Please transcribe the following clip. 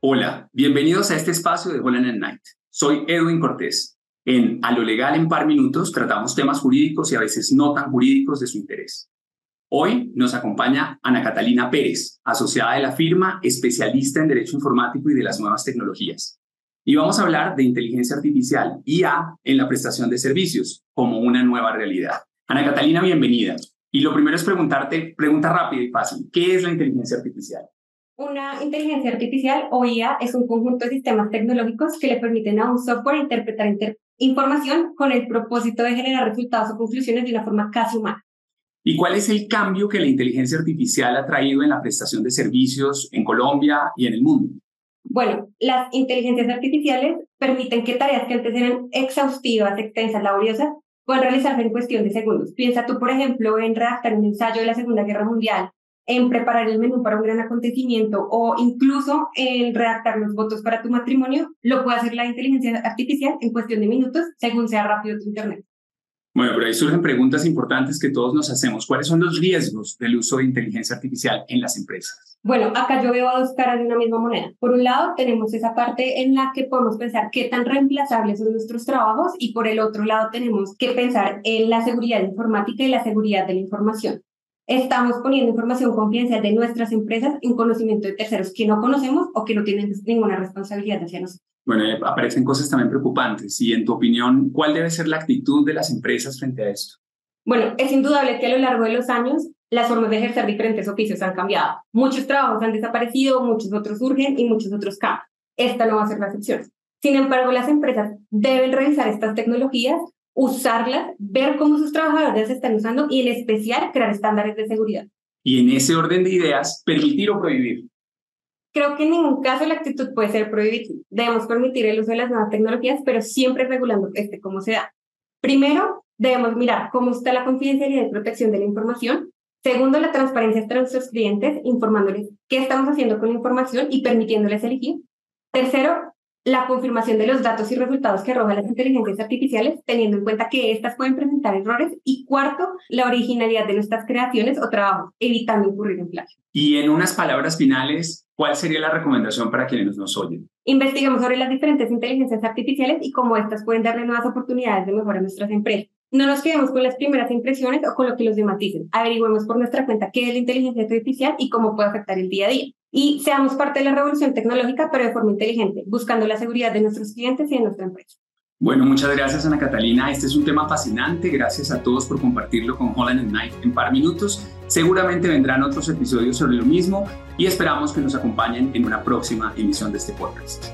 Hola, bienvenidos a este espacio de Holland and Night. Soy Edwin Cortés. En A lo legal en par minutos tratamos temas jurídicos y a veces no tan jurídicos de su interés. Hoy nos acompaña Ana Catalina Pérez, asociada de la firma, especialista en Derecho Informático y de las nuevas tecnologías. Y vamos a hablar de inteligencia artificial, IA, en la prestación de servicios, como una nueva realidad. Ana Catalina, bienvenida. Y lo primero es preguntarte, pregunta rápida y fácil, ¿qué es la inteligencia artificial? Una inteligencia artificial o IA es un conjunto de sistemas tecnológicos que le permiten a un software interpretar información con el propósito de generar resultados o conclusiones de una forma casi humana. ¿Y cuál es el cambio que la inteligencia artificial ha traído en la prestación de servicios en Colombia y en el mundo? Bueno, las inteligencias artificiales permiten que tareas que antes eran exhaustivas, extensas, laboriosas, puedan realizarse en cuestión de segundos. Piensa tú, por ejemplo, en redactar un ensayo de la Segunda Guerra Mundial en preparar el menú para un gran acontecimiento o incluso en redactar los votos para tu matrimonio, lo puede hacer la inteligencia artificial en cuestión de minutos, según sea rápido tu Internet. Bueno, pero ahí surgen preguntas importantes que todos nos hacemos. ¿Cuáles son los riesgos del uso de inteligencia artificial en las empresas? Bueno, acá yo veo dos caras de una misma moneda. Por un lado, tenemos esa parte en la que podemos pensar qué tan reemplazables son nuestros trabajos y por el otro lado tenemos que pensar en la seguridad informática y la seguridad de la información estamos poniendo información confidencial de nuestras empresas en conocimiento de terceros que no conocemos o que no tienen ninguna responsabilidad hacia nosotros. Bueno, aparecen cosas también preocupantes. Y en tu opinión, ¿cuál debe ser la actitud de las empresas frente a esto? Bueno, es indudable que a lo largo de los años las formas de ejercer diferentes oficios han cambiado. Muchos trabajos han desaparecido, muchos otros surgen y muchos otros cambian. Esta no va a ser la excepción. Sin embargo, las empresas deben revisar estas tecnologías usarlas, ver cómo sus trabajadores se están usando y en especial crear estándares de seguridad. Y en ese orden de ideas, permitir o prohibir. Creo que en ningún caso la actitud puede ser prohibir. Debemos permitir el uso de las nuevas tecnologías, pero siempre regulando este cómo se da. Primero, debemos mirar cómo está la confidencialidad y protección de la información. Segundo, la transparencia entre nuestros clientes, informándoles qué estamos haciendo con la información y permitiéndoles elegir. Tercero, la confirmación de los datos y resultados que arrojan las inteligencias artificiales, teniendo en cuenta que éstas pueden presentar errores. Y cuarto, la originalidad de nuestras creaciones o trabajos, evitando incurrir en plagio. Y en unas palabras finales, ¿cuál sería la recomendación para quienes nos oyen? Investiguemos sobre las diferentes inteligencias artificiales y cómo éstas pueden darle nuevas oportunidades de mejora a nuestras empresas. No nos quedemos con las primeras impresiones o con lo que los demás dicen. Averigüemos por nuestra cuenta qué es la inteligencia artificial y cómo puede afectar el día a día y seamos parte de la revolución tecnológica, pero de forma inteligente, buscando la seguridad de nuestros clientes y de nuestra empresa. Bueno, muchas gracias Ana Catalina. Este es un tema fascinante. Gracias a todos por compartirlo con Holland Night en par minutos. Seguramente vendrán otros episodios sobre lo mismo y esperamos que nos acompañen en una próxima emisión de este podcast.